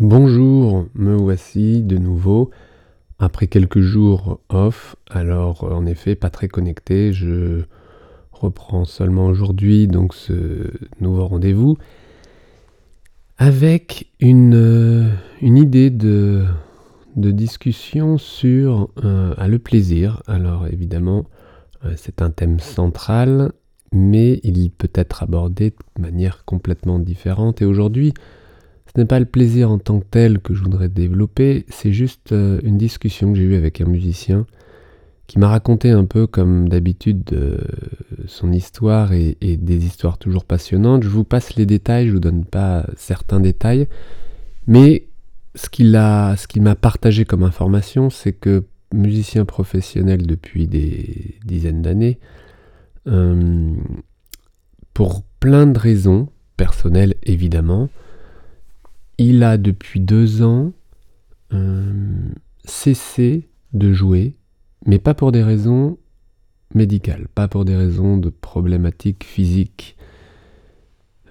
Bonjour, me voici de nouveau après quelques jours off. Alors en effet, pas très connecté. Je reprends seulement aujourd'hui donc ce nouveau rendez-vous avec une, une idée de, discussion sur euh, le plaisir. Alors évidemment, euh, c'est un thème central, mais il peut être abordé de manière complètement différente. Et aujourd'hui, ce n'est pas le plaisir en tant que tel que je voudrais développer, c'est juste euh, une discussion que j'ai eue avec un musicien qui m'a raconté un peu comme d'habitude son histoire et, des histoires toujours passionnantes. Je vous passe les détails, je vous donne pas certains détails, mais ce qu'il ce qu'il m'a partagé comme information, c'est que musicien professionnel depuis des dizaines d'années, euh, pour plein de raisons personnelles évidemment, il a depuis deux ans euh, cessé de jouer, mais pas pour des raisons médicales, pas pour des raisons de problématiques physiques,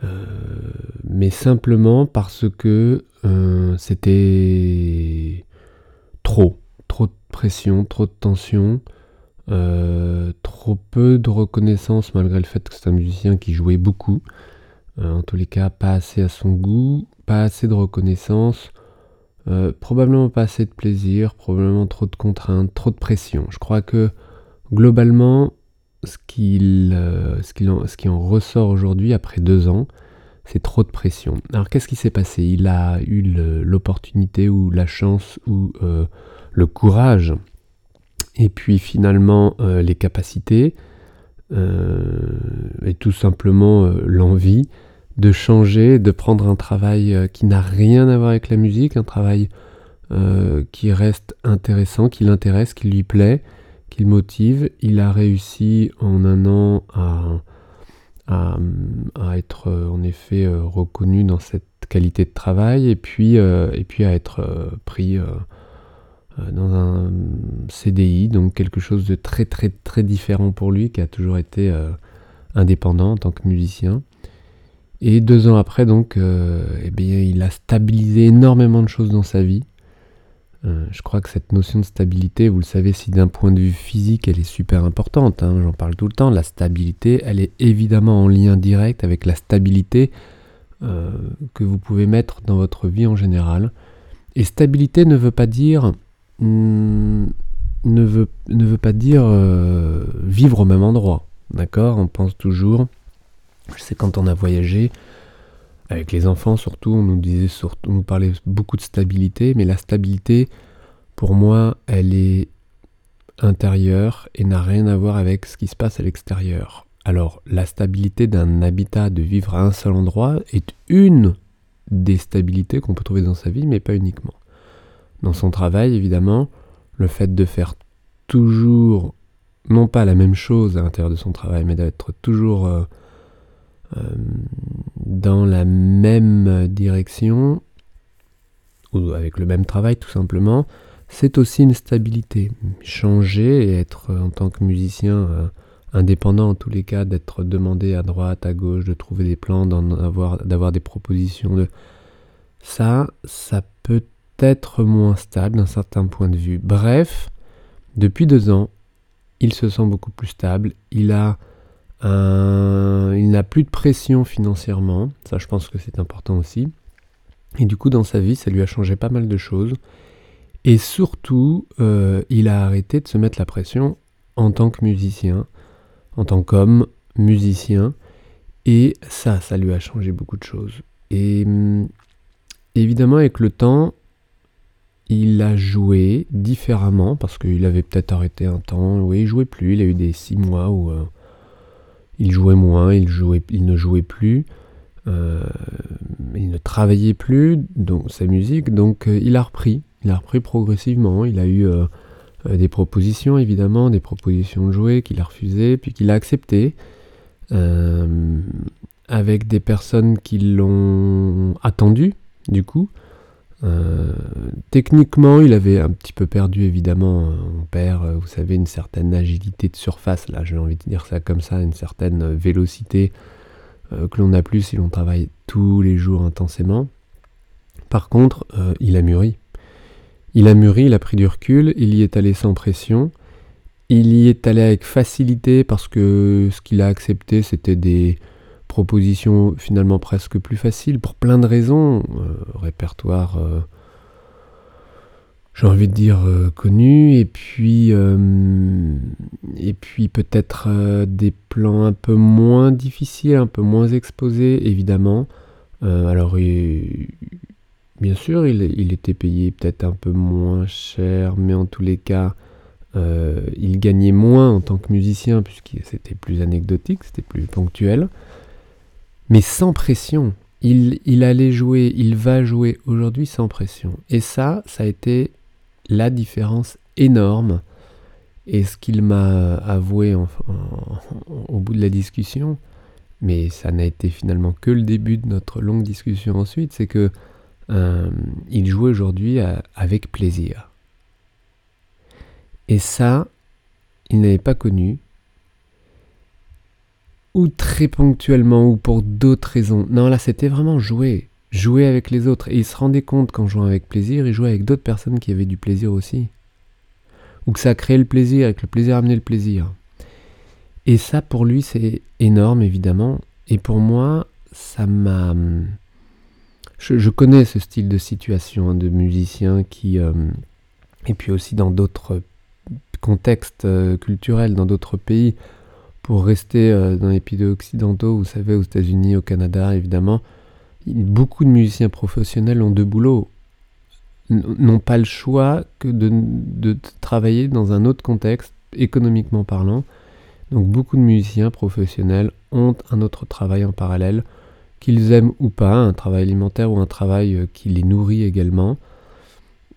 euh, mais simplement parce que euh, c'était trop, trop de pression, trop de tension, trop peu de reconnaissance malgré le fait que c'est un musicien qui jouait beaucoup. En tous les cas, pas assez à son goût, pas assez de reconnaissance, euh, probablement pas assez de plaisir, probablement trop de contraintes, trop de pression. Je crois que globalement, ce, euh, qui en ressort aujourd'hui, après deux ans, c'est trop de pression. Alors qu'est-ce qui s'est passé? Il a eu l'opportunité ou la chance ou euh, le courage et puis finalement les capacités et tout simplement l'envie de changer, de prendre un travail euh, qui n'a rien à voir avec la musique, un travail euh, qui reste intéressant, qui l'intéresse, qui lui plaît, qui le motive. Il a réussi en un an à, être euh, en effet reconnu dans cette qualité de travail et puis, et puis à être pris dans un CDI, donc quelque chose de très très très différent pour lui qui a toujours été indépendant en tant que musicien. Et deux ans après, donc, euh, eh bien, il a stabilisé énormément de choses dans sa vie. Euh, je crois que cette notion de stabilité, vous le savez, si d'un point de vue physique, elle est super importante, hein, j'en parle tout le temps, la stabilité, elle est évidemment en lien direct avec la stabilité euh, que vous pouvez mettre dans votre vie en général. Et stabilité ne veut pas dire... Hmm, ne, veut, ne veut pas dire vivre au même endroit. D'accord? On pense toujours je sais quand on a voyagé, avec les enfants surtout, on nous disait surtout, on nous parlait beaucoup de stabilité, mais la stabilité, pour moi, elle est intérieure et n'a rien à voir avec ce qui se passe à l'extérieur. Alors, la stabilité d'un habitat, de vivre à un seul endroit, est une des stabilités qu'on peut trouver dans sa vie, mais pas uniquement. Dans son travail, évidemment, le fait de faire toujours, non pas la même chose à l'intérieur de son travail, mais d'être toujours euh, dans la même direction, ou avec le même travail tout simplement, c'est aussi une stabilité. Changer et être en tant que musicien euh, indépendant en tous les cas, d'être demandé à droite, à gauche, de trouver des plans, d'avoir des propositions. De... Ça, ça peut être moins stable d'un certain point de vue. Bref, depuis deux ans, il se sent beaucoup plus stable. Il a euh, il n'a plus de pression financièrement, ça je pense que c'est important aussi. Et du coup dans sa vie ça lui a changé pas mal de choses. Et surtout, euh, il a arrêté de se mettre la pression en tant que musicien, en tant qu'homme musicien. Et ça, ça lui a changé beaucoup de choses. Et hum, évidemment avec le temps, il a joué différemment parce qu'il avait peut-être arrêté un temps. Oui, il jouait plus. Il a eu des six mois où euh, il jouait moins, il, ne jouait plus, euh, il ne travaillait plus donc sa musique, donc euh, il a repris, il a repris progressivement, il a eu euh, des propositions évidemment, des propositions de jouer qu'il a refusées, puis qu'il a accepté, avec des personnes qui l'ont attendu du coup, euh, techniquement, il avait un petit peu perdu, évidemment. On perd, euh, vous savez, une certaine agilité de surface, là, j'ai envie de dire ça comme ça, une certaine vélocité euh, que l'on n'a plus si l'on travaille tous les jours intensément. Par contre, il a mûri. Il a mûri, il a pris du recul, il y est allé sans pression, il y est allé avec facilité parce que ce qu'il a accepté, c'était des propositions finalement presque plus faciles pour plein de raisons. Euh, répertoire, euh, j'ai envie de dire, connu, et puis, peut-être des plans un peu moins difficiles, un peu moins exposés, évidemment. alors, Bien sûr, il, était payé peut-être un peu moins cher, mais en tous les cas, euh, il gagnait moins en tant que musicien, puisque c'était plus anecdotique, c'était plus ponctuel. Mais sans pression. Il, il allait jouer, il va jouer aujourd'hui sans pression. Et ça, ça a été la différence énorme. Et ce qu'il m'a avoué au bout de la discussion, mais ça n'a été finalement que le début de notre longue discussion ensuite, c'est que euh, il joue aujourd'hui avec plaisir. Et ça, il n'avait pas connu, ou très ponctuellement, ou pour d'autres raisons. Non, là, c'était vraiment jouer, jouer avec les autres. Et il se rendait compte qu'en jouant avec plaisir, il jouait avec d'autres personnes qui avaient du plaisir aussi. Ou que ça créait le plaisir, et que le plaisir amenait le plaisir. Et ça, pour lui, c'est énorme, évidemment. Et pour moi, ça m'a je, connais ce style de situation hein, de musicien qui, euh, et puis aussi dans d'autres contextes euh, culturels, dans d'autres pays, pour rester euh, dans les pays occidentaux, vous savez, aux États-Unis, au Canada, évidemment, beaucoup de musiciens professionnels ont deux boulots, n'ont pas le choix que de, travailler dans un autre contexte, économiquement parlant. Donc beaucoup de musiciens professionnels ont un autre travail en parallèle qu'ils aiment ou pas, un travail alimentaire ou un travail euh, qui les nourrit également.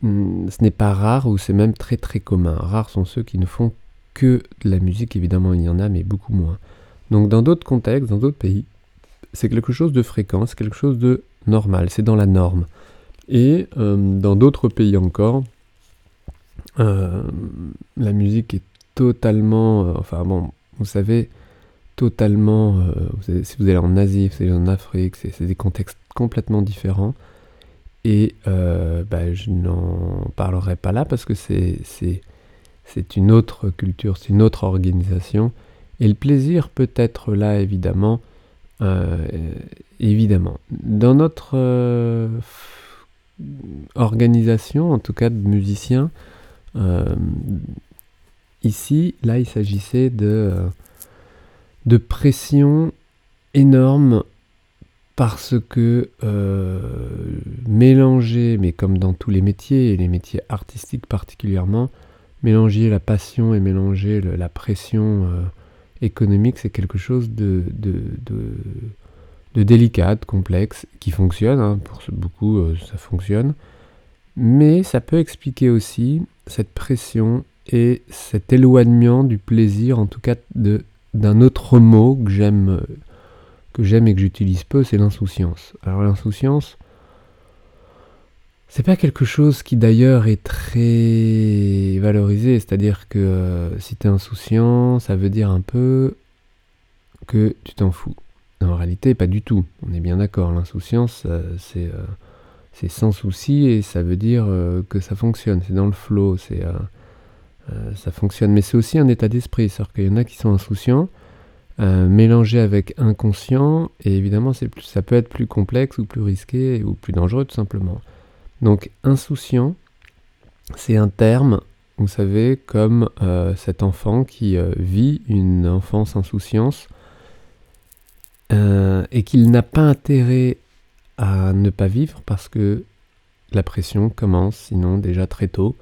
Hmm, ce n'est pas rare ou c'est même très très commun. Rares sont ceux qui ne font que de la musique, évidemment il y en a, mais beaucoup moins. Donc dans d'autres contextes, dans d'autres pays, c'est quelque chose de fréquent, c'est quelque chose de normal, c'est dans la norme. Et euh, dans d'autres pays encore, euh, la musique est totalement... enfin bon, vous savez, totalement. Euh, si vous allez en Asie, si vous allez en Afrique, c'est des contextes complètement différents. Et euh, bah, je n'en parlerai pas là parce que c'est une autre culture, c'est une autre organisation. Et le plaisir peut être là, évidemment. Euh. Dans notre organisation, en tout cas de musiciens, ici, là, il s'agissait de de pression énorme parce que euh, mélanger, mais comme dans tous les métiers, et les métiers artistiques particulièrement, mélanger la passion et mélanger la pression euh, économique, c'est quelque chose de, délicat, complexe, qui fonctionne, hein, pour beaucoup euh, ça fonctionne, mais ça peut expliquer aussi cette pression et cet éloignement du plaisir, en tout cas d'un autre mot que j'aime que j'aime et que j'utilise peu, c'est l'insouciance. Alors l'insouciance, c'est pas quelque chose qui d'ailleurs est très valorisé, c'est-à-dire que euh, si tu es insouciant, ça veut dire un peu que tu t'en fous. En réalité, pas du tout. On est bien d'accord. L'insouciance, euh, c'est euh, c'est sans souci et ça veut dire que ça fonctionne. C'est dans le flow. Euh, ça fonctionne. Mais c'est aussi un état d'esprit, c'est-à-dire qu'il y en a qui sont insouciants, euh, mélangés avec inconscient, et évidemment plus, ça peut être plus complexe ou plus risqué ou plus dangereux tout simplement. Donc insouciant, c'est un terme, vous savez, comme euh, cet enfant qui vit une enfance insouciance et qu'il n'a pas intérêt à ne pas vivre parce que la pression commence sinon déjà très tôt.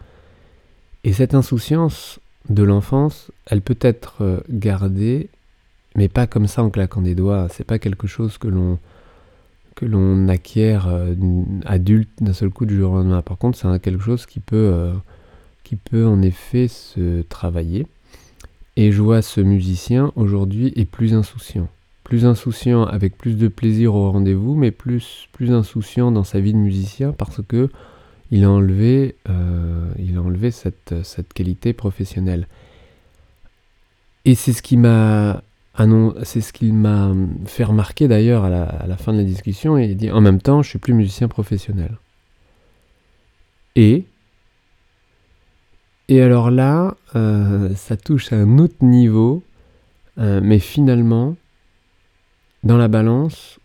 Et cette insouciance de l'enfance, elle peut être euh, gardée, mais pas comme ça en claquant des doigts. C'est pas quelque chose que l'on que l'on acquiert euh, adulte d'un seul coup du jour au lendemain. Par contre, c'est quelque chose qui peut euh, qui peut en effet se travailler. Et je vois ce musicien aujourd'hui est plus insouciant. Plus insouciant avec plus de plaisir au rendez-vous, mais plus, plus insouciant dans sa vie de musicien parce que il a enlevé, euh, il a enlevé cette, cette, qualité professionnelle. Et c'est ce qui m'a c'est ce qu'il m'a fait remarquer d'ailleurs à la, à la, fin de la discussion et il dit en même temps je suis plus musicien professionnel. Et et alors là, euh, ça touche à un autre niveau, euh, mais finalement, dans la balance,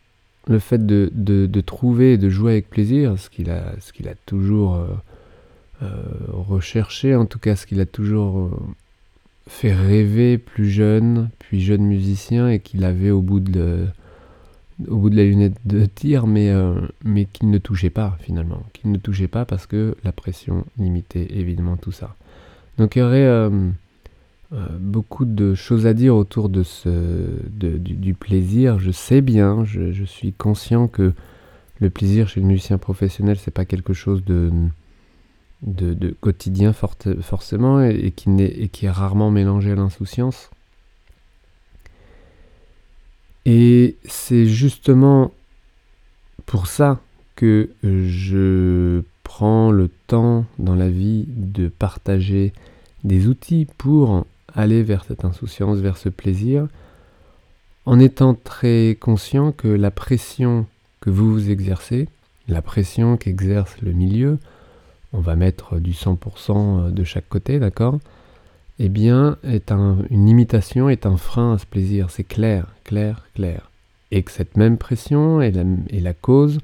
le fait de, de, trouver et de jouer avec plaisir, ce qu'il a, ce qu'il a toujours euh, recherché, en tout cas ce qu'il a toujours fait rêver plus jeune, puis jeune musicien, et qu'il avait au bout de, au bout de la lunette de tir, mais, mais qu'il ne touchait pas finalement, qu'il ne touchait pas parce que la pression limitait évidemment tout ça. Donc il y aurait euh, euh, beaucoup de choses à dire autour de ce, du, plaisir. Je sais bien, je, suis conscient que le plaisir chez le musicien professionnel, c'est pas quelque chose de, de, quotidien forcément et, qui et qui est rarement mélangé à l'insouciance. Et c'est justement pour ça que je prends le temps dans la vie de partager des outils pour aller vers cette insouciance, vers ce plaisir, en étant très conscient que la pression que vous vous exercez, la pression qu'exerce le milieu, on va mettre du 100% de chaque côté, d'accord? Eh bien, est une limitation, est un frein à ce plaisir. C'est clair, clair, clair. Et que cette même pression est la cause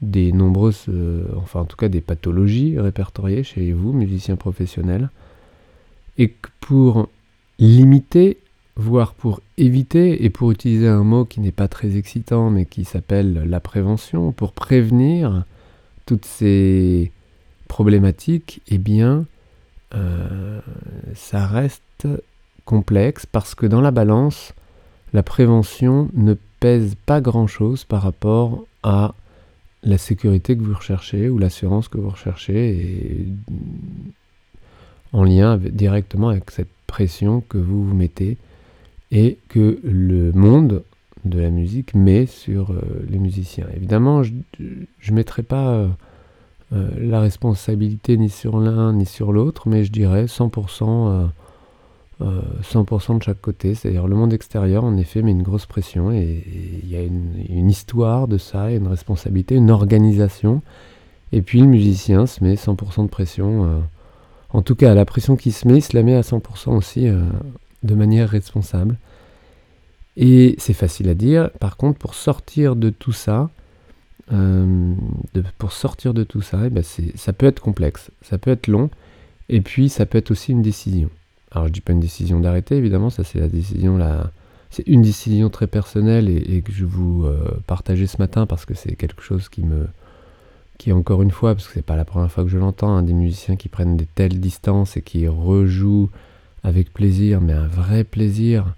des nombreuses, euh, enfin en tout cas des pathologies répertoriées chez vous, musiciens professionnels, et que pour limiter, voire pour éviter, et pour utiliser un mot qui n'est pas très excitant, mais qui s'appelle la prévention, pour prévenir toutes ces problématiques, eh bien, euh, ça reste complexe parce que dans la balance, la prévention ne pèse pas grand-chose par rapport à la sécurité que vous recherchez ou l'assurance que vous recherchez est en lien directement avec cette pression que vous vous mettez et que le monde de la musique met sur euh, les musiciens. Évidemment, je ne mettrai pas euh, euh, la responsabilité ni sur l'un ni sur l'autre, mais je dirais 100% 100% euh, de chaque côté. C'est-à-dire le monde extérieur, en effet, met une grosse pression et il y a une, histoire de ça, une responsabilité, une organisation. Et puis le musicien se met 100% de pression. Euh, en tout cas, la pression qui se met, il se la met à 100% aussi euh, de manière responsable. Et c'est facile à dire. Par contre, pour sortir de tout ça, pour sortir de tout ça, eh ben ça peut être complexe, ça peut être long, et puis ça peut être aussi une décision. Alors je dis pas une décision d'arrêter, évidemment, ça c'est la décision là. C'est une décision très personnelle et, que je vous euh, partageais ce matin parce que c'est quelque chose qui me, qui encore une fois, parce que c'est pas la première fois que je l'entends, hein, des musiciens qui prennent des telles distances et qui rejouent avec plaisir, mais un vrai plaisir,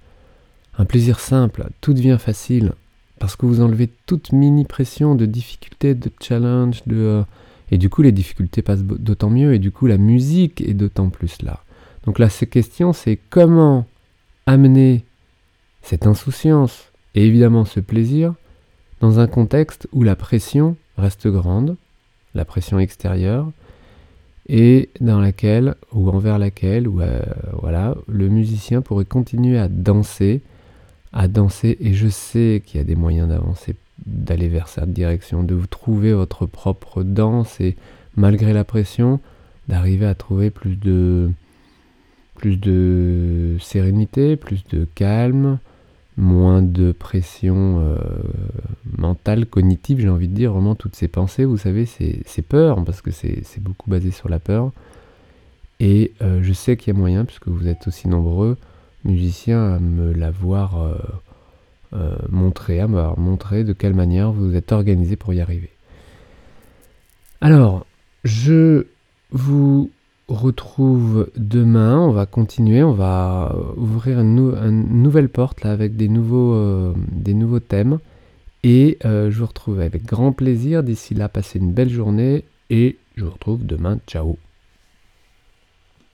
un plaisir simple, tout devient facile parce que vous enlevez toute mini pression de difficulté, de challenge, de euh, et du coup les difficultés passent d'autant mieux et du coup la musique est d'autant plus là. Donc là, ces questions, c'est comment amener cette insouciance et évidemment ce plaisir dans un contexte où la pression reste grande, la pression extérieure, et dans laquelle, ou envers laquelle, ou euh, voilà, le musicien pourrait continuer à danser, à danser, et je sais qu'il y a des moyens d'avancer, d'aller vers cette direction, de vous trouver votre propre danse, et malgré la pression, d'arriver à trouver plus de, plus de sérénité, plus de calme, moins de pression euh, mentale, cognitive, j'ai envie de dire, vraiment toutes ces pensées, vous savez, c'est peur, parce que c'est beaucoup basé sur la peur. Et euh, je sais qu'il y a moyen, puisque vous êtes aussi nombreux, musiciens, à me l'avoir euh, montré, à m'avoir montré de quelle manière vous êtes organisé pour y arriver. Alors, je vous retrouve demain. On va continuer, on va ouvrir une, nouvelle porte avec des nouveaux, euh, thèmes. Et euh, je vous retrouve avec grand plaisir. D'ici là, passez une belle journée et je vous retrouve demain. Ciao